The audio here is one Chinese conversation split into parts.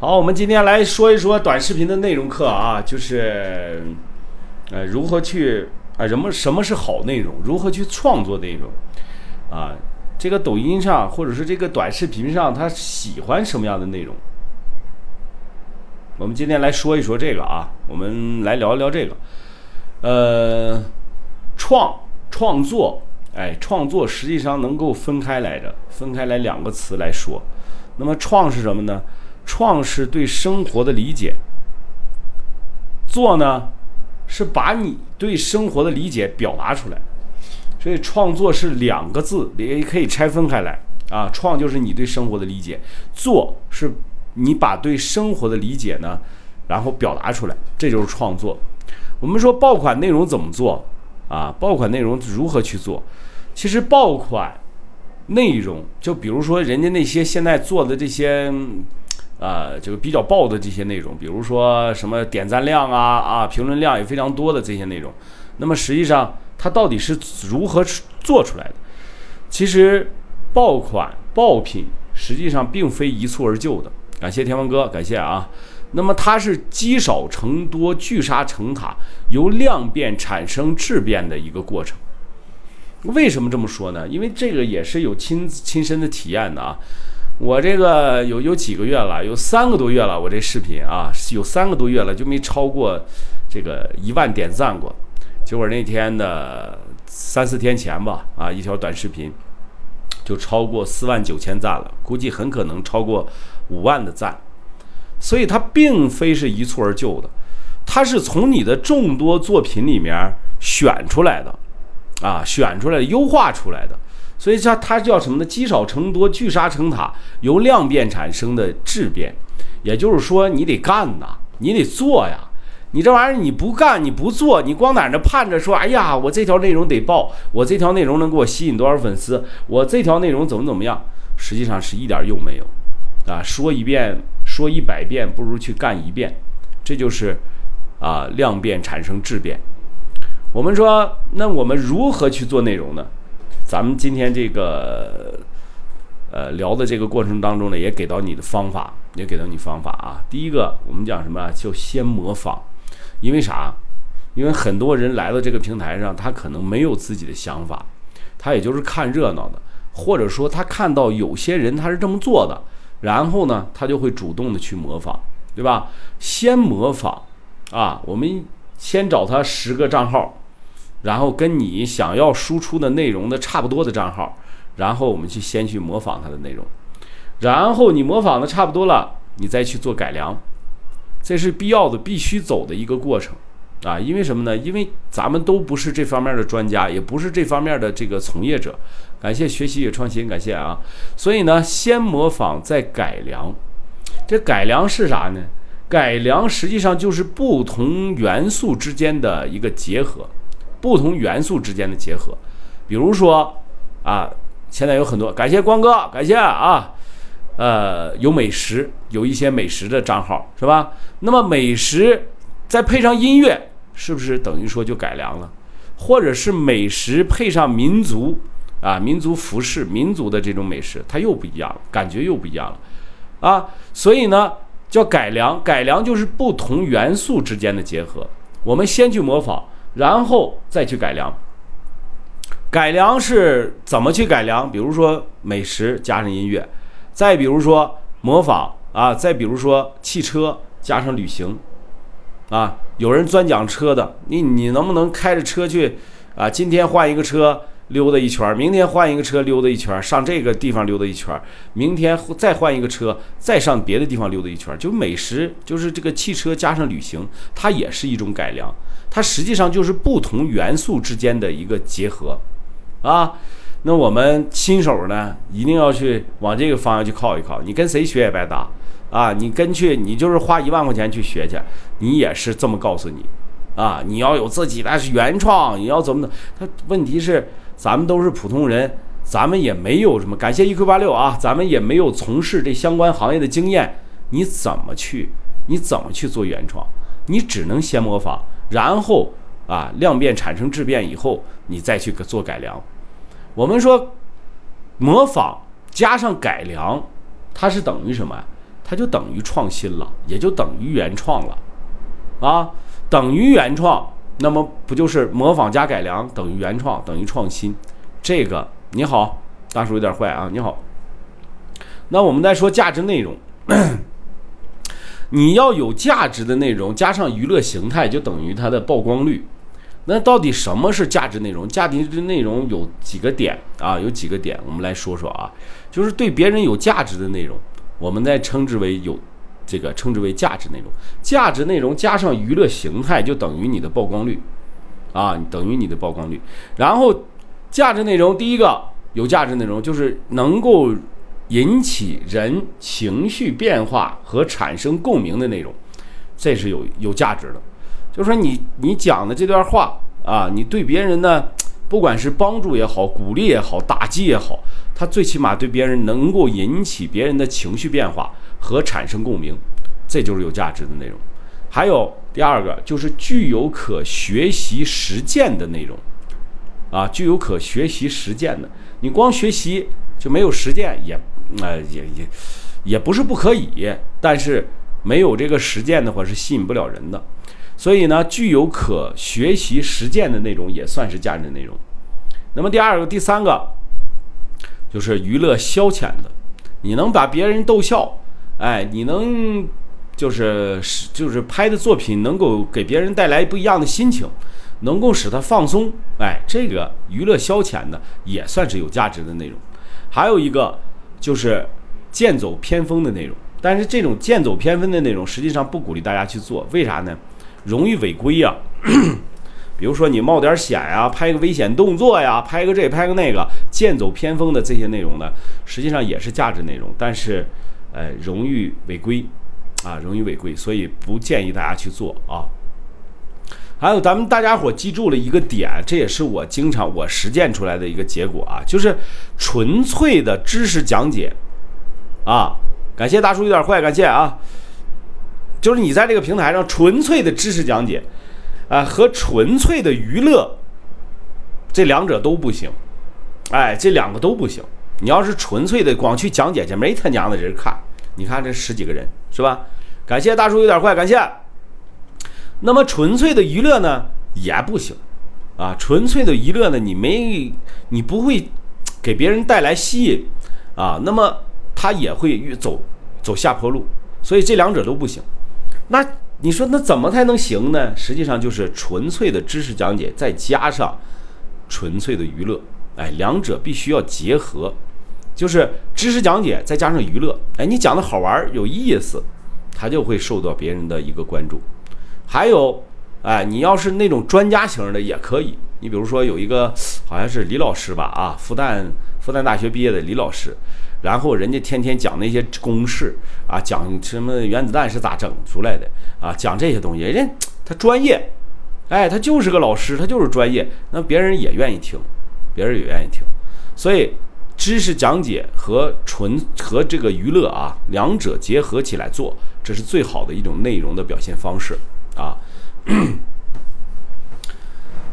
好，我们今天来说一说短视频的内容课啊，就是呃如何去啊什么什么是好内容，如何去创作内容啊，这个抖音上或者是这个短视频上，他喜欢什么样的内容？我们今天来说一说这个啊，我们来聊一聊这个，呃，创创作，哎，创作实际上能够分开来着，分开来两个词来说。那么创是什么呢？创是对生活的理解，做呢是把你对生活的理解表达出来。所以创作是两个字，也可以拆分开来啊。创就是你对生活的理解，做是你把对生活的理解呢，然后表达出来，这就是创作。我们说爆款内容怎么做啊？爆款内容如何去做？其实爆款内容，就比如说人家那些现在做的这些。啊，这个比较爆的这些内容，比如说什么点赞量啊啊，评论量也非常多的这些内容，那么实际上它到底是如何做出来的？其实爆款爆品实际上并非一蹴而就的。感谢天王哥，感谢啊。那么它是积少成多、聚沙成塔，由量变产生质变的一个过程。为什么这么说呢？因为这个也是有亲亲身的体验的啊。我这个有有几个月了，有三个多月了。我这视频啊，有三个多月了，就没超过这个一万点赞过。结果那天的三四天前吧，啊，一条短视频就超过四万九千赞了，估计很可能超过五万的赞。所以它并非是一蹴而就的，它是从你的众多作品里面选出来的，啊，选出来优化出来的。所以叫它叫什么呢？积少成多，聚沙成塔，由量变产生的质变。也就是说，你得干呐，你得做呀。你这玩意儿你不干，你不做，你光在那盼着说，哎呀，我这条内容得爆，我这条内容能给我吸引多少粉丝，我这条内容怎么怎么样？实际上是一点用没有啊！说一遍，说一百遍，不如去干一遍。这就是啊，量变产生质变。我们说，那我们如何去做内容呢？咱们今天这个呃聊的这个过程当中呢，也给到你的方法，也给到你方法啊。第一个，我们讲什么？就先模仿，因为啥？因为很多人来到这个平台上，他可能没有自己的想法，他也就是看热闹的，或者说他看到有些人他是这么做的，然后呢，他就会主动的去模仿，对吧？先模仿啊，我们先找他十个账号。然后跟你想要输出的内容的差不多的账号，然后我们去先去模仿它的内容，然后你模仿的差不多了，你再去做改良，这是必要的、必须走的一个过程啊！因为什么呢？因为咱们都不是这方面的专家，也不是这方面的这个从业者。感谢学习与创新，感谢啊！所以呢，先模仿再改良。这改良是啥呢？改良实际上就是不同元素之间的一个结合。不同元素之间的结合，比如说啊，现在有很多感谢光哥，感谢啊，呃，有美食，有一些美食的账号是吧？那么美食再配上音乐，是不是等于说就改良了？或者是美食配上民族啊，民族服饰、民族的这种美食，它又不一样了，感觉又不一样了啊！所以呢，叫改良，改良就是不同元素之间的结合。我们先去模仿。然后再去改良，改良是怎么去改良？比如说美食加上音乐，再比如说模仿啊，再比如说汽车加上旅行，啊，有人专讲车的，你你能不能开着车去啊？今天换一个车溜达一圈，明天换一个车溜达一圈，上这个地方溜达一圈，明天再换一个车，再上别的地方溜达一圈，就美食就是这个汽车加上旅行，它也是一种改良。它实际上就是不同元素之间的一个结合，啊，那我们新手呢，一定要去往这个方向去靠一靠。你跟谁学也白搭，啊，你跟去，你就是花一万块钱去学去，你也是这么告诉你，啊，你要有自己的原创，你要怎么的？他问题是，咱们都是普通人，咱们也没有什么。感谢一 Q 八六啊，咱们也没有从事这相关行业的经验，你怎么去？你怎么去做原创？你只能先模仿。然后啊，量变产生质变以后，你再去做改良。我们说模仿加上改良，它是等于什么？它就等于创新了，也就等于原创了，啊，等于原创，那么不就是模仿加改良等于原创等于创新？这个你好，大叔有点坏啊，你好。那我们再说价值内容，你要有价值的内容加上娱乐形态，就等于它的曝光率。那到底什么是价值内容？价值内容有几个点啊？有几个点，我们来说说啊，就是对别人有价值的内容。我们再称之为有，这个称之为价值内容。价值内容加上娱乐形态，就等于你的曝光率，啊，等于你的曝光率。然后，价值内容第一个有价值内容就是能够引起人情绪变化和产生共鸣的内容，这是有有价值的。就是说你你讲的这段话啊，你对别人呢，不管是帮助也好，鼓励也好，打击也好。他最起码对别人能够引起别人的情绪变化和产生共鸣，这就是有价值的内容。还有第二个就是具有可学习实践的内容，啊，具有可学习实践的。你光学习就没有实践，也呃也也也不是不可以，但是没有这个实践的话是吸引不了人的。所以呢，具有可学习实践的内容也算是价值内容。那么第二个、第三个。就是娱乐消遣的，你能把别人逗笑，哎，你能就是是就是拍的作品能够给别人带来不一样的心情，能够使他放松，哎，这个娱乐消遣的也算是有价值的内容。还有一个就是剑走偏锋的内容，但是这种剑走偏锋的内容实际上不鼓励大家去做，为啥呢？容易违规呀。比如说你冒点险呀，拍个危险动作呀，拍个这拍个那个，剑走偏锋的这些内容呢，实际上也是价值内容，但是，呃，容易违规，啊，容易违规，所以不建议大家去做啊。还有咱们大家伙记住了一个点，这也是我经常我实践出来的一个结果啊，就是纯粹的知识讲解，啊，感谢大叔有点坏，感谢啊，就是你在这个平台上纯粹的知识讲解。啊，和纯粹的娱乐，这两者都不行，哎，这两个都不行。你要是纯粹的光去讲解去，没他娘的人看。你看这十几个人是吧？感谢大叔有点坏，感谢。那么纯粹的娱乐呢，也不行啊。纯粹的娱乐呢，你没，你不会给别人带来吸引啊，那么他也会走走下坡路。所以这两者都不行。那。你说那怎么才能行呢？实际上就是纯粹的知识讲解，再加上纯粹的娱乐，哎，两者必须要结合，就是知识讲解再加上娱乐，哎，你讲的好玩有意思，他就会受到别人的一个关注。还有，哎，你要是那种专家型的也可以，你比如说有一个好像是李老师吧，啊，复旦复旦大学毕业的李老师。然后人家天天讲那些公式啊，讲什么原子弹是咋整出来的啊，讲这些东西，人家他专业，哎，他就是个老师，他就是专业，那别人也愿意听，别人也愿意听，所以知识讲解和纯和这个娱乐啊，两者结合起来做，这是最好的一种内容的表现方式啊。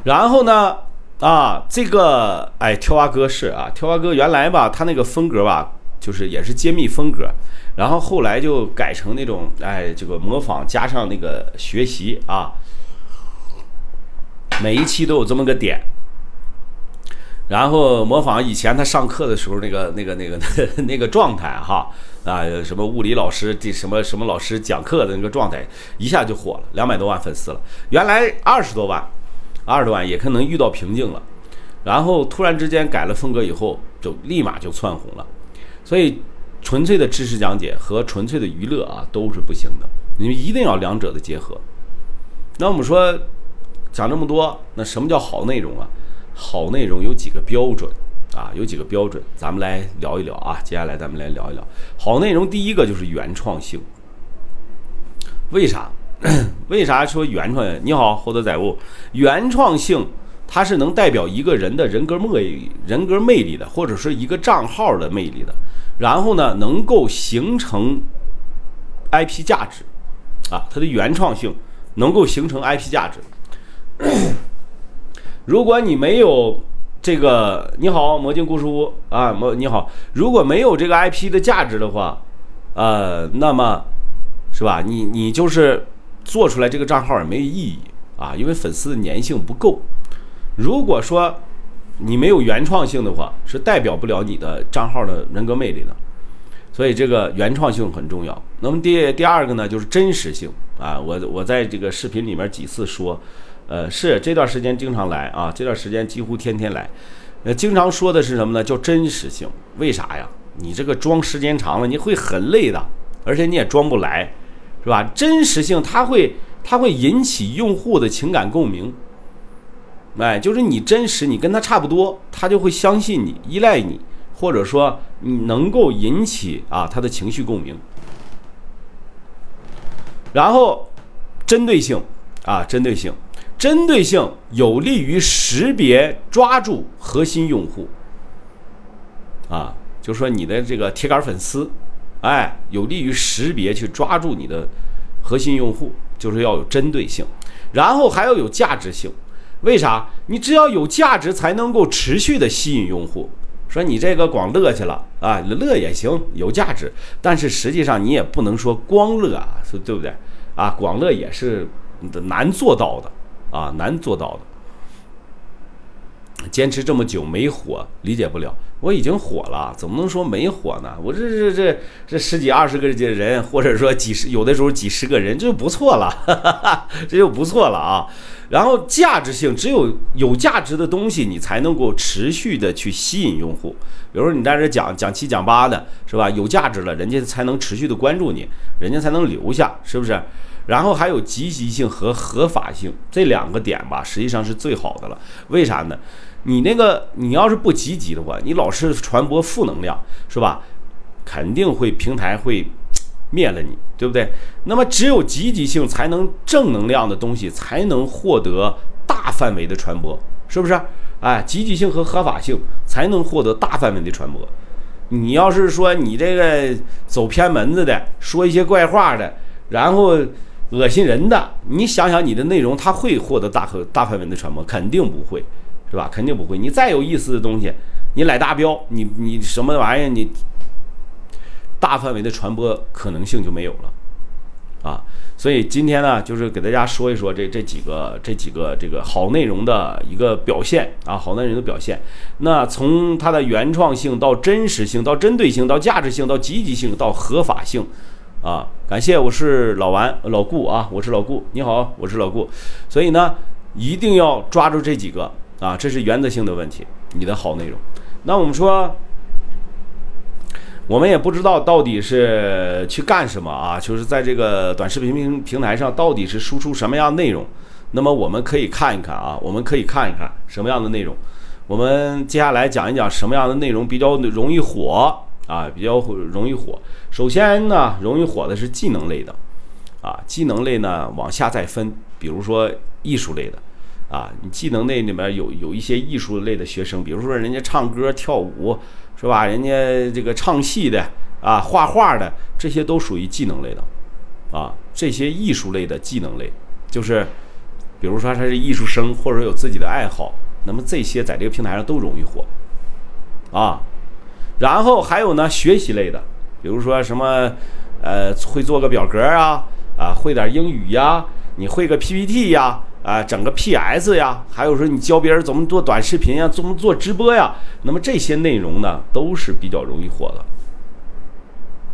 然后呢，啊，这个哎，跳蛙哥是啊，跳蛙哥原来吧，他那个风格吧。就是也是揭秘风格，然后后来就改成那种哎，这个模仿加上那个学习啊，每一期都有这么个点，然后模仿以前他上课的时候那个那个那个 那个状态哈啊，什么物理老师这什么什么老师讲课的那个状态，一下就火了，两百多万粉丝了，原来二十多万，二十多万也可能遇到瓶颈了，然后突然之间改了风格以后，就立马就窜红了。所以，纯粹的知识讲解和纯粹的娱乐啊都是不行的，你们一定要两者的结合。那我们说讲这么多，那什么叫好内容啊？好内容有几个标准啊？有几个标准，咱们来聊一聊啊。接下来咱们来聊一聊好内容。第一个就是原创性。为啥？为啥说原创？你好，厚德载物。原创性。它是能代表一个人的人格魅人格魅力的，或者是一个账号的魅力的，然后呢，能够形成 IP 价值，啊，它的原创性能够形成 IP 价值。如果你没有这个，你好，魔镜故事屋啊，魔你好，如果没有这个 IP 的价值的话，呃，那么是吧？你你就是做出来这个账号也没有意义啊，因为粉丝的粘性不够。如果说你没有原创性的话，是代表不了你的账号的人格魅力的。所以这个原创性很重要。那么第第二个呢，就是真实性啊。我我在这个视频里面几次说，呃，是这段时间经常来啊，这段时间几乎天天来。呃，经常说的是什么呢？叫真实性。为啥呀？你这个装时间长了，你会很累的，而且你也装不来，是吧？真实性它会它会引起用户的情感共鸣。哎，就是你真实，你跟他差不多，他就会相信你，依赖你。或者说你能够引起啊他的情绪共鸣，然后针对性啊针对性，针对性有利于识别抓住核心用户，啊，就说你的这个铁杆粉丝，哎，有利于识别去抓住你的核心用户，就是要有针对性，然后还要有价值性，为啥？你只要有价值，才能够持续的吸引用户。说你这个光乐去了啊，乐也行，有价值，但是实际上你也不能说光乐啊，说对不对？啊，光乐也是难做到的啊，难做到的。坚持这么久没火，理解不了。我已经火了，怎么能说没火呢？我这这这这十几二十个人，或者说几十，有的时候几十个人，这就不错了，这就不错了啊。然后价值性，只有有价值的东西，你才能够持续的去吸引用户。比如说你在这讲讲七讲八的，是吧？有价值了，人家才能持续的关注你，人家才能留下，是不是？然后还有积极性和合法性这两个点吧，实际上是最好的了。为啥呢？你那个你要是不积极的话，你老是传播负能量，是吧？肯定会平台会。灭了你，对不对？那么只有积极性才能正能量的东西才能获得大范围的传播，是不是？哎，积极性和合法性才能获得大范围的传播。你要是说你这个走偏门子的，说一些怪话的，然后恶心人的，你想想你的内容，它会获得大和大范围的传播？肯定不会，是吧？肯定不会。你再有意思的东西，你来大标，你你什么玩意儿你？大范围的传播可能性就没有了，啊，所以今天呢，就是给大家说一说这这几个这几个这个好内容的一个表现啊，好内容的表现。那从它的原创性到真实性，到针对性，到价值性，到积极性，到合法性，啊，感谢，我是老王老顾啊，我是老顾，你好，我是老顾。所以呢，一定要抓住这几个啊，这是原则性的问题，你的好内容。那我们说。我们也不知道到底是去干什么啊，就是在这个短视频平平台上到底是输出什么样内容。那么我们可以看一看啊，我们可以看一看什么样的内容。我们接下来讲一讲什么样的内容比较容易火啊，比较容易火。首先呢，容易火的是技能类的啊，技能类呢往下再分，比如说艺术类的啊，你技能类里面有有一些艺术类的学生，比如说人家唱歌跳舞。是吧？人家这个唱戏的啊，画画的，这些都属于技能类的，啊，这些艺术类的技能类，就是，比如说他是艺术生，或者有自己的爱好，那么这些在这个平台上都容易火，啊，然后还有呢，学习类的，比如说什么，呃，会做个表格啊，啊，会点英语呀，你会个 PPT 呀。啊，整个 PS 呀，还有说你教别人怎么做短视频呀，怎么做直播呀，那么这些内容呢，都是比较容易火的，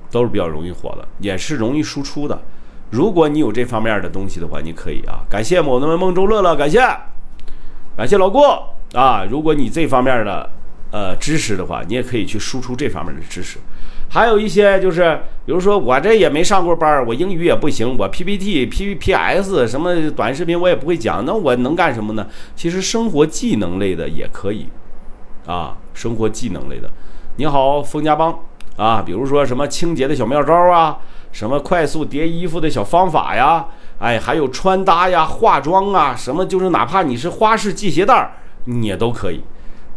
都是比较容易火的，也是容易输出的。如果你有这方面的东西的话，你可以啊，感谢某们梦中乐乐，感谢，感谢老郭啊。如果你这方面的呃知识的话，你也可以去输出这方面的知识。还有一些就是，比如说我这也没上过班，我英语也不行，我 PPT、PPS 什么短视频我也不会讲，那我能干什么呢？其实生活技能类的也可以，啊，生活技能类的。你好，冯家邦啊，比如说什么清洁的小妙招啊，什么快速叠衣服的小方法呀，哎，还有穿搭呀、化妆啊，什么就是哪怕你是花式系鞋带儿，你也都可以，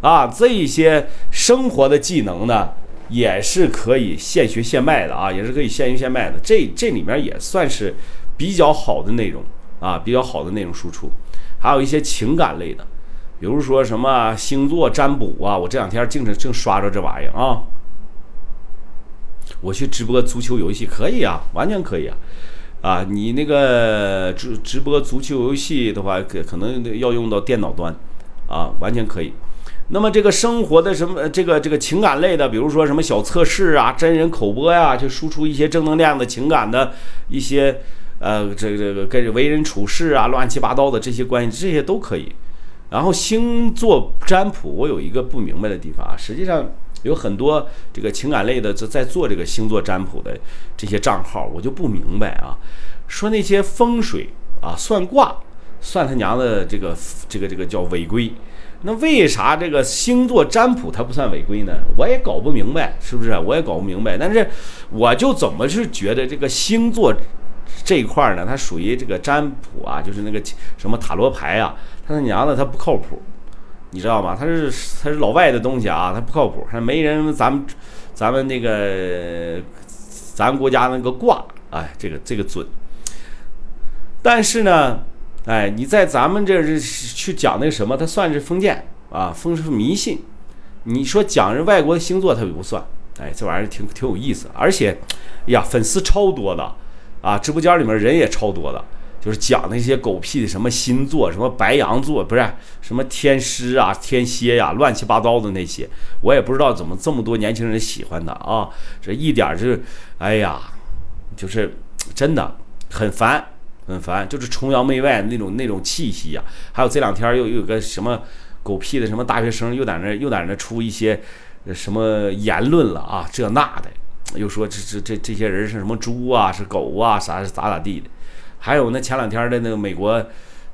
啊，这一些生活的技能呢。也是可以现学现卖的啊，也是可以现学现卖的。这这里面也算是比较好的内容啊，比较好的内容输出。还有一些情感类的，比如说什么星座占卜啊，我这两天净是净刷着这玩意儿啊。我去直播足球游戏可以啊，完全可以啊。啊，你那个直直播足球游戏的话，可可能要用到电脑端，啊，完全可以。那么这个生活的什么这个这个情感类的，比如说什么小测试啊、真人口播呀，就输出一些正能量的情感的一些呃这个这个跟为人处事啊、乱七八糟的这些关系，这些都可以。然后星座占卜，我有一个不明白的地方啊，实际上。有很多这个情感类的在在做这个星座占卜的这些账号，我就不明白啊，说那些风水啊、算卦，算他娘的这个这个这个叫违规，那为啥这个星座占卜它不算违规呢？我也搞不明白，是不是？我也搞不明白。但是我就怎么是觉得这个星座这一块呢，它属于这个占卜啊，就是那个什么塔罗牌啊，他他娘的他不靠谱。你知道吗？他是他是老外的东西啊，他不靠谱，还没人咱们咱们那个咱国家那个卦，哎，这个这个准。但是呢，哎，你在咱们这是去讲那个什么，他算是封建啊，封是迷信。你说讲人外国的星座，他不算。哎，这玩意儿挺挺有意思，而且，呀，粉丝超多的啊，直播间里面人也超多的。就是讲那些狗屁的什么星座，什么白羊座，不是什么天狮啊、天蝎呀，乱七八糟的那些，我也不知道怎么这么多年轻人喜欢他啊！这一点就是，哎呀，就是真的很烦，很烦，就是崇洋媚外那种那种气息呀。还有这两天又又有个什么狗屁的什么大学生又在那又在那出一些什么言论了啊，这那的，又说这这这这些人是什么猪啊，是狗啊，啥是咋咋地的。还有那前两天的那个美国，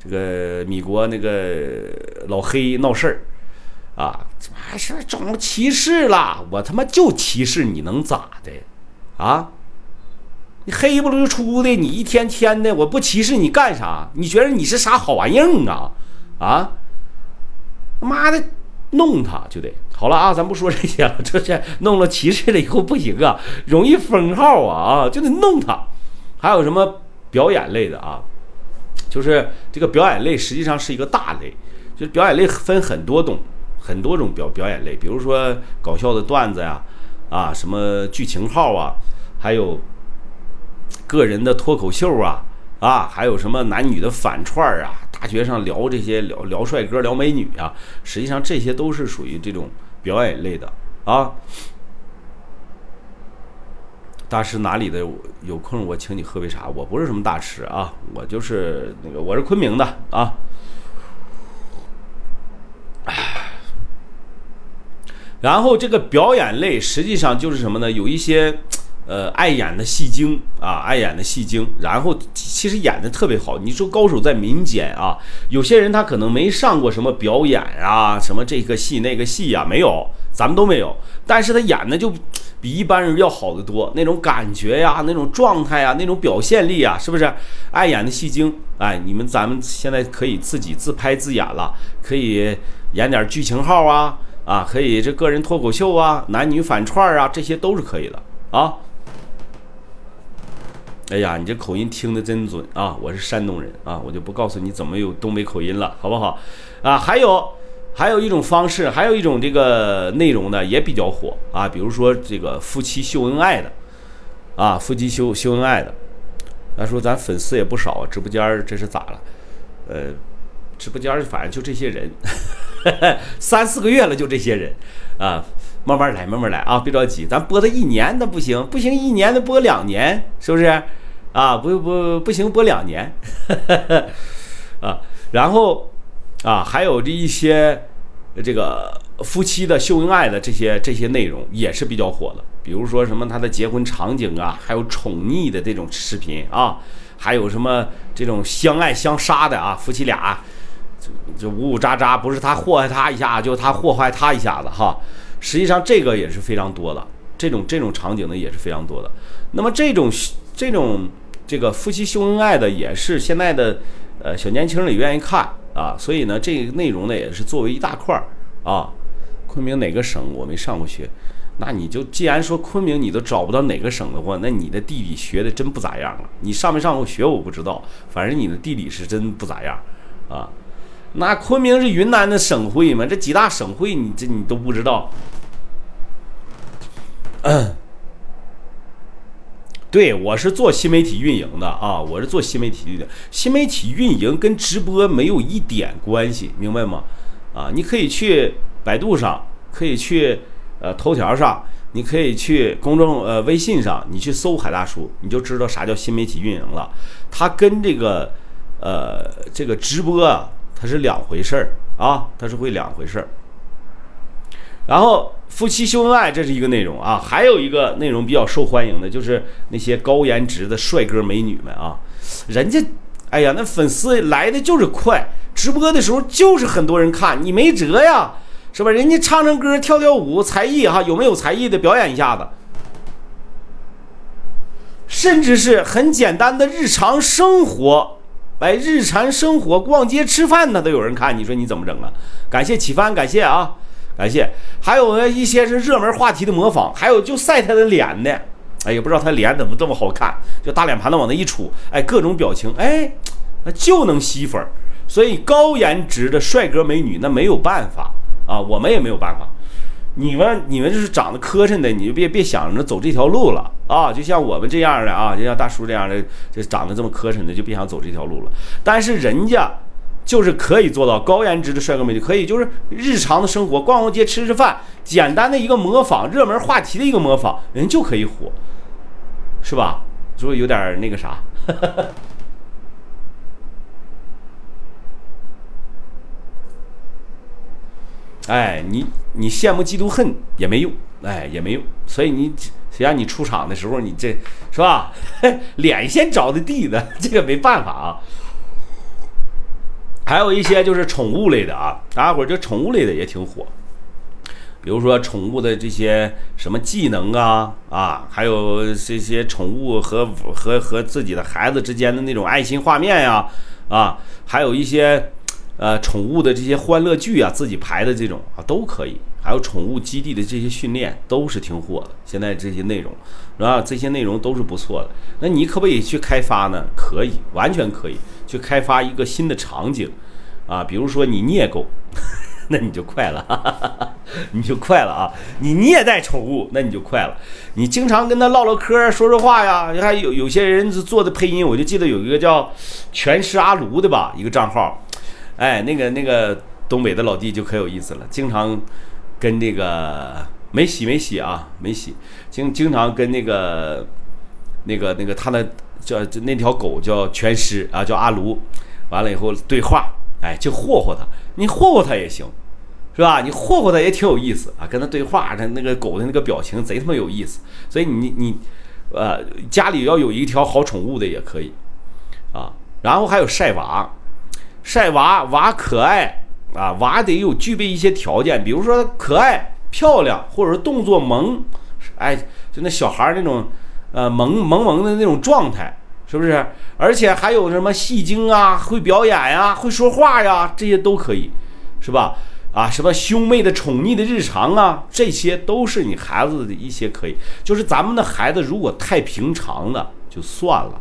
这个米国那个老黑闹事儿，啊，还是种歧视了？我他妈就歧视你能咋的？啊，你黑不溜出的，你一天天的，我不歧视你干啥？你觉得你是啥好玩意儿啊？啊，妈的，弄他就得好了啊！咱不说这些了，这些弄了歧视了以后不行啊，容易封号啊啊，就得弄他。还有什么？表演类的啊，就是这个表演类实际上是一个大类，就是表演类分很多种，很多种表表演类，比如说搞笑的段子呀，啊，什么剧情号啊，还有个人的脱口秀啊，啊，还有什么男女的反串啊，大学上聊这些聊聊帅哥聊美女啊，实际上这些都是属于这种表演类的啊。大师哪里的？有空我请你喝杯茶。我不是什么大师啊，我就是那个，我是昆明的啊。然后这个表演类实际上就是什么呢？有一些呃爱演的戏精啊，爱演的戏精，然后其实演的特别好。你说高手在民间啊，有些人他可能没上过什么表演啊，什么这个戏那个戏呀，没有，咱们都没有，但是他演的就。比一般人要好得多，那种感觉呀，那种状态呀，那种表现力啊，是不是？爱演的戏精，哎，你们咱们现在可以自己自拍自演了，可以演点剧情号啊，啊，可以这个人脱口秀啊，男女反串啊，这些都是可以的啊。哎呀，你这口音听得真准啊！我是山东人啊，我就不告诉你怎么有东北口音了，好不好？啊，还有。还有一种方式，还有一种这个内容呢，也比较火啊。比如说这个夫妻秀恩爱的，啊，夫妻秀秀恩爱的。他说咱粉丝也不少，直播间这是咋了？呃，直播间反正就这些人，三四个月了就这些人啊，慢慢来，慢慢来啊，别着急，咱播他一年那不行，不行一年的播两年，是不是？啊，不不不行，播两年，啊，然后。啊，还有这一些，这个夫妻的秀恩爱的这些这些内容也是比较火的，比如说什么他的结婚场景啊，还有宠溺的这种视频啊，还有什么这种相爱相杀的啊，夫妻俩就就呜呜喳喳，不是他祸害他一下，就他祸害他一下子哈。实际上这个也是非常多的，这种这种场景呢也是非常多的。那么这种这种这个夫妻秀恩爱的也是现在的呃小年轻人也愿意看。啊，所以呢，这个内容呢也是作为一大块儿啊。昆明哪个省我没上过学，那你就既然说昆明你都找不到哪个省的话，那你的地理学的真不咋样了。你上没上过学我不知道，反正你的地理是真不咋样啊。那昆明是云南的省会吗？这几大省会你这你都不知道。对，我是做新媒体运营的啊，我是做新媒体的。新媒体运营跟直播没有一点关系，明白吗？啊，你可以去百度上，可以去呃头条上，你可以去公众呃微信上，你去搜海大叔，你就知道啥叫新媒体运营了。它跟这个呃这个直播啊，它是两回事儿啊，它是会两回事儿。然后夫妻秀恩爱，这是一个内容啊，还有一个内容比较受欢迎的，就是那些高颜值的帅哥美女们啊，人家，哎呀，那粉丝来的就是快，直播的时候就是很多人看，你没辙呀，是吧？人家唱唱歌、跳跳舞，才艺哈，有没有才艺的表演一下子？甚至是很简单的日常生活，哎，日常生活逛街吃饭呢都有人看，你说你怎么整啊？感谢启帆，感谢啊。感谢，还有呢一些是热门话题的模仿，还有就晒他的脸的，哎，也不知道他脸怎么这么好看，就大脸盘子往那一杵，哎，各种表情，哎，那就能吸粉。所以高颜值的帅哥美女那没有办法啊，我们也没有办法。你们你们就是长得磕碜的，你就别别想着走这条路了啊。就像我们这样的啊，就像大叔这样的，就长得这么磕碜的，就别想走这条路了。但是人家。就是可以做到高颜值的帅哥美女，可以就是日常的生活，逛逛街、吃吃饭，简单的一个模仿热门话题的一个模仿，人就可以火，是吧？是不是有点那个啥？哎，你你羡慕嫉妒恨也没用，哎也没用，所以你谁让你出场的时候你这是吧？脸先着的地的，这个没办法啊。还有一些就是宠物类的啊，大家伙儿这宠物类的也挺火，比如说宠物的这些什么技能啊啊，还有这些宠物和和和自己的孩子之间的那种爱心画面呀啊，还有一些呃宠物的这些欢乐剧啊，自己排的这种啊都可以，还有宠物基地的这些训练都是挺火的。现在这些内容，是吧？这些内容都是不错的。那你可不可以去开发呢？可以，完全可以。去开发一个新的场景，啊，比如说你虐狗，那你就快了，你就快了啊！你虐待宠物，那你就快了。你经常跟他唠唠嗑，说说话呀。你看有有些人做的配音，我就记得有一个叫全师阿卢的吧，一个账号，哎，那个那个东北的老弟就可有意思了，经常跟那个没洗没洗啊，没洗，经经常跟那个那个那个他的。叫那条狗叫全尸啊，叫阿卢，完了以后对话，哎，就霍霍它，你霍霍它也行，是吧？你霍霍它也挺有意思啊，跟它对话，它那个狗的那个表情贼他妈有意思。所以你你，呃，家里要有一条好宠物的也可以，啊，然后还有晒娃，晒娃娃可爱啊，娃得有具备一些条件，比如说可爱、漂亮，或者说动作萌，哎，就那小孩那种。呃，萌萌萌的那种状态，是不是？而且还有什么戏精啊，会表演呀，会说话呀，这些都可以，是吧？啊，什么兄妹的宠溺的日常啊，这些都是你孩子的一些可以。就是咱们的孩子如果太平常了，就算了，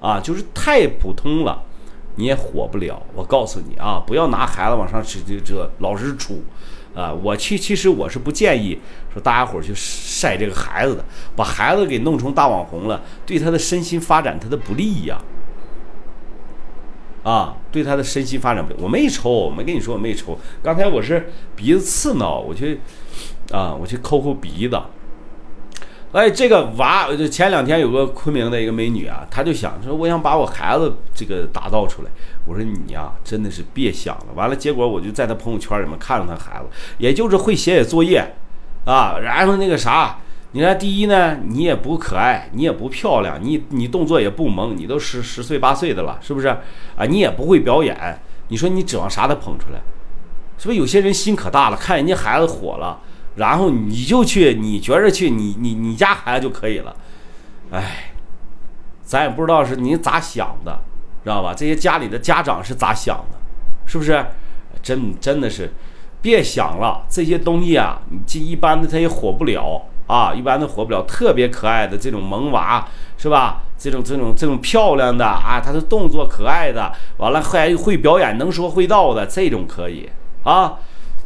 啊，就是太普通了，你也火不了。我告诉你啊，不要拿孩子往上这这这老是杵。啊，我其其实我是不建议说大家伙去晒这个孩子的，把孩子给弄成大网红了，对他的身心发展他的不利呀。啊，对他的身心发展。我没抽，我没跟你说我没抽。刚才我是鼻子刺挠，我去啊，我去抠抠鼻子。哎，这个娃就，前两天有个昆明的一个美女啊，她就想说，我想把我孩子这个打造出来。我说你呀，真的是别想了。完了，结果我就在她朋友圈里面看了她孩子，也就是会写写作业，啊，然后那个啥，你看第一呢，你也不可爱，你也不漂亮，你你动作也不萌，你都十十岁八岁的了，是不是？啊，你也不会表演，你说你指望啥他捧出来？是不是有些人心可大了，看人家孩子火了。然后你就去，你觉着去，你你你家孩子就可以了，哎，咱也不知道是你咋想的，知道吧？这些家里的家长是咋想的，是不是？真真的是，别想了，这些东西啊，这一般的他也火不了啊，一般的火不了。特别可爱的这种萌娃，是吧？这种这种这种漂亮的啊，他的动作可爱的，完了还会表演、能说会道的这种可以啊，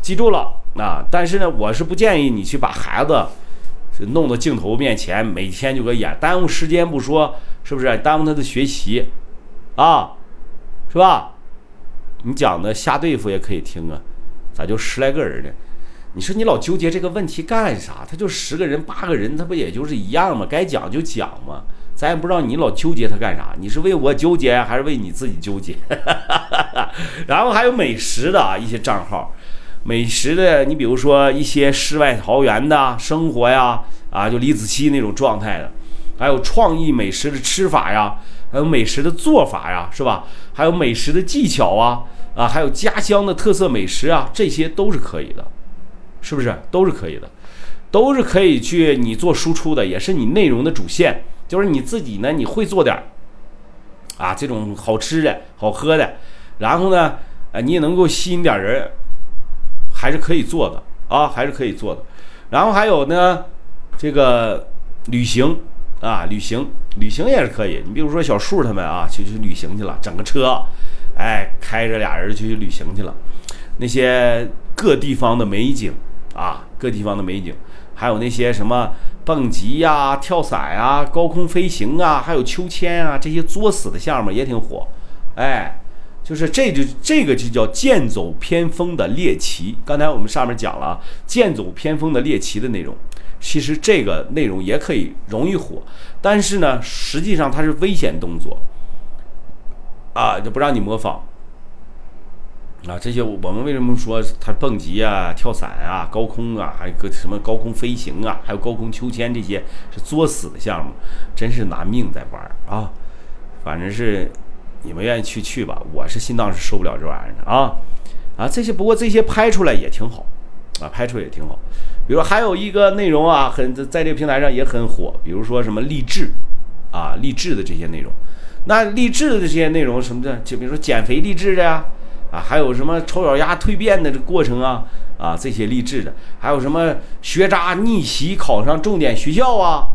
记住了。啊，但是呢，我是不建议你去把孩子弄到镜头面前，每天就搁演，耽误时间不说，是不是？耽误他的学习，啊，是吧？你讲的瞎对付也可以听啊，咋就十来个人呢？你说你老纠结这个问题干啥？他就十个人八个人，他不也就是一样吗？该讲就讲嘛。咱也不知道你老纠结他干啥，你是为我纠结还是为你自己纠结？然后还有美食的啊，一些账号，美食的，你比如说一些世外桃源的生活呀，啊，就李子柒那种状态的，还有创意美食的吃法呀，还有美食的做法呀，是吧？还有美食的技巧啊，啊，还有家乡的特色美食啊，这些都是可以的，是不是？都是可以的，都是可以去你做输出的，也是你内容的主线。就是你自己呢，你会做点儿啊，这种好吃的好喝的，然后呢，呃，你也能够吸引点人，还是可以做的啊，还是可以做的。然后还有呢，这个旅行啊，旅行旅行也是可以。你比如说小树他们啊，去去旅行去了，整个车，哎，开着俩人就去旅行去了。那些各地方的美景啊，各地方的美景，还有那些什么。蹦极呀、跳伞呀、高空飞行啊，还有秋千啊，这些作死的项目也挺火。哎，就是这就这个就叫剑走偏锋的猎奇。刚才我们上面讲了啊剑走偏锋的猎奇的内容，其实这个内容也可以容易火，但是呢，实际上它是危险动作啊，就不让你模仿。啊，这些我们为什么说它蹦极啊、跳伞啊、高空啊，还有个什么高空飞行啊，还有高空秋千这些是作死的项目，真是拿命在玩啊！反正是你们愿意去去吧，我是心脏是受不了这玩意儿的啊啊！这些不过这些拍出来也挺好啊，拍出来也挺好。比如还有一个内容啊，很在这个平台上也很火，比如说什么励志啊、励志的这些内容。那励志的这些内容什么的，就比如说减肥励志的呀。啊，还有什么丑小鸭蜕变的这过程啊？啊，这些励志的，还有什么学渣逆袭考上重点学校啊？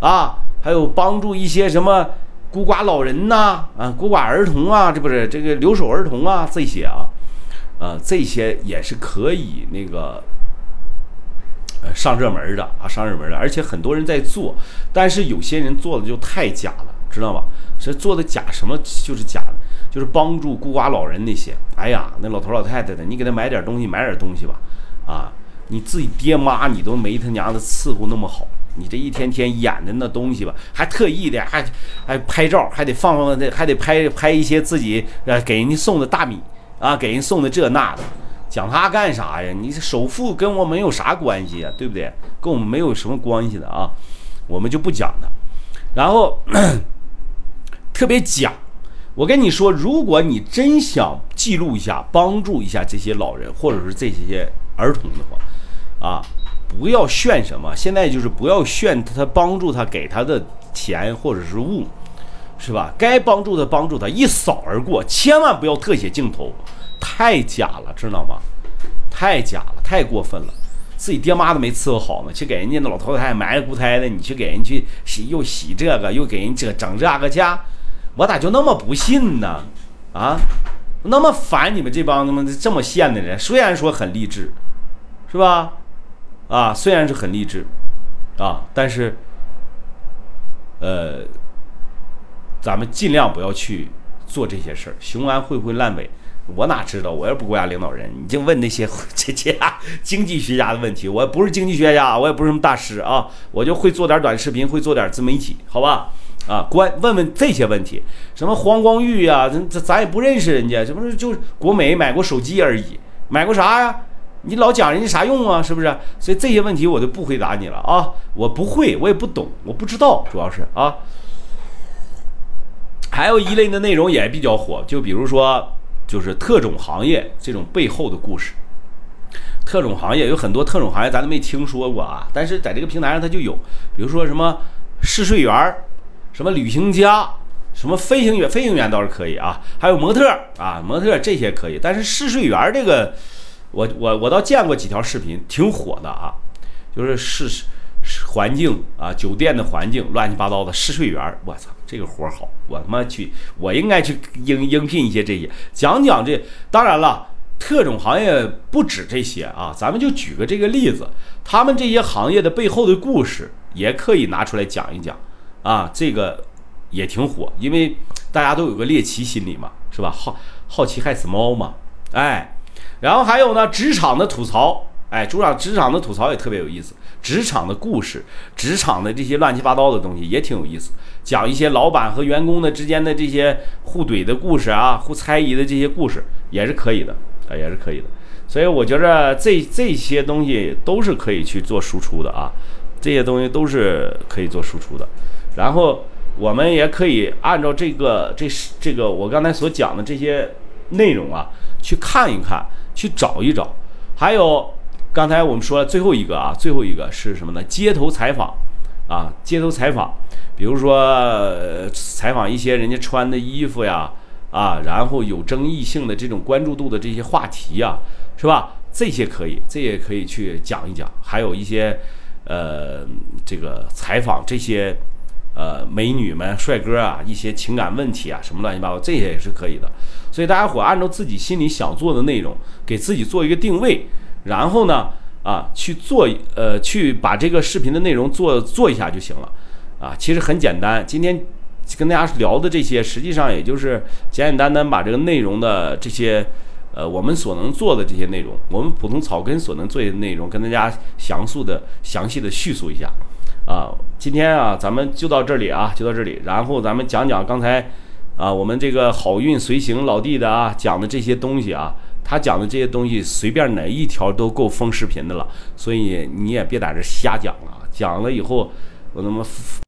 啊，还有帮助一些什么孤寡老人呐？啊，孤寡儿童啊，这不是这个留守儿童啊？这些啊，啊，这些也是可以那个呃上热门的啊，上热门的，而且很多人在做，但是有些人做的就太假了，知道吧？这做的假什么就是假的。就是帮助孤寡老人那些，哎呀，那老头老太太的，你给他买点东西，买点东西吧，啊，你自己爹妈你都没他娘的伺候那么好，你这一天天演的那东西吧，还特意的还还拍照，还得放放那，还得拍拍一些自己呃给人家送的大米啊，给人送的这那的，讲他干啥呀？你首富跟我们有啥关系呀？对不对？跟我们没有什么关系的啊，我们就不讲他，然后 特别讲。我跟你说，如果你真想记录一下、帮助一下这些老人或者是这些儿童的话，啊，不要炫什么。现在就是不要炫他帮助他给他的钱或者是物，是吧？该帮助的帮助他，一扫而过，千万不要特写镜头，太假了，知道吗？太假了，太过分了。自己爹妈都没伺候好呢，去给人家那老头老太埋了骨胎的，你去给人去洗，又洗这个，又给人这整这个家。我咋就那么不信呢？啊，那么烦你们这帮他妈这么贱的人。虽然说很励志，是吧？啊，虽然是很励志，啊，但是，呃，咱们尽量不要去做这些事儿。雄安会不会烂尾？我哪知道？我又不国家领导人，你就问那些 这些经济学家的问题。我不是经济学家，我也不是什么大师啊，我就会做点短视频，会做点自媒体，好吧？啊，关问问这些问题，什么黄光裕呀，咱咱咱也不认识人家，这不是就国美买过手机而已，买过啥呀？你老讲人家啥用啊？是不是？所以这些问题我就不回答你了啊，我不会，我也不懂，我不知道，主要是啊。还有一类的内容也比较火，就比如说就是特种行业这种背后的故事。特种行业有很多特种行业咱都没听说过啊，但是在这个平台上它就有，比如说什么试睡员儿。什么旅行家，什么飞行员，飞行员倒是可以啊，还有模特啊，模特这些可以，但是试睡员这个，我我我倒见过几条视频，挺火的啊，就是试环境啊，酒店的环境乱七八糟的试睡员，我操，这个活好，我他妈去，我应该去应应聘一些这些，讲讲这，当然了，特种行业不止这些啊，咱们就举个这个例子，他们这些行业的背后的故事也可以拿出来讲一讲啊，这个也挺火，因为大家都有个猎奇心理嘛，是吧？好好奇害死猫嘛，哎，然后还有呢，职场的吐槽，哎，职场职场的吐槽也特别有意思。职场的故事，职场的这些乱七八糟的东西也挺有意思，讲一些老板和员工的之间的这些互怼的故事啊，互猜疑的这些故事也是可以的啊，也是可以的。所以我觉着这这些东西都是可以去做输出的啊，这些东西都是可以做输出的。然后我们也可以按照这个这是这个我刚才所讲的这些内容啊，去看一看，去找一找，还有。刚才我们说了最后一个啊，最后一个是什么呢？街头采访，啊，街头采访，比如说采访一些人家穿的衣服呀，啊，然后有争议性的这种关注度的这些话题呀，是吧？这些可以，这也可以去讲一讲。还有一些，呃，这个采访这些，呃，美女们、帅哥啊，一些情感问题啊，什么乱七八糟，这些也是可以的。所以大家伙按照自己心里想做的内容，给自己做一个定位。然后呢，啊，去做，呃，去把这个视频的内容做做一下就行了，啊，其实很简单。今天跟大家聊的这些，实际上也就是简简单单把这个内容的这些，呃，我们所能做的这些内容，我们普通草根所能做的内容，跟大家详述的、详细的叙述一下。啊，今天啊，咱们就到这里啊，就到这里。然后咱们讲讲刚才啊，我们这个好运随行老弟的啊讲的这些东西啊。他讲的这些东西，随便哪一条都够封视频的了，所以你也别在这瞎讲了。讲了以后，我他妈。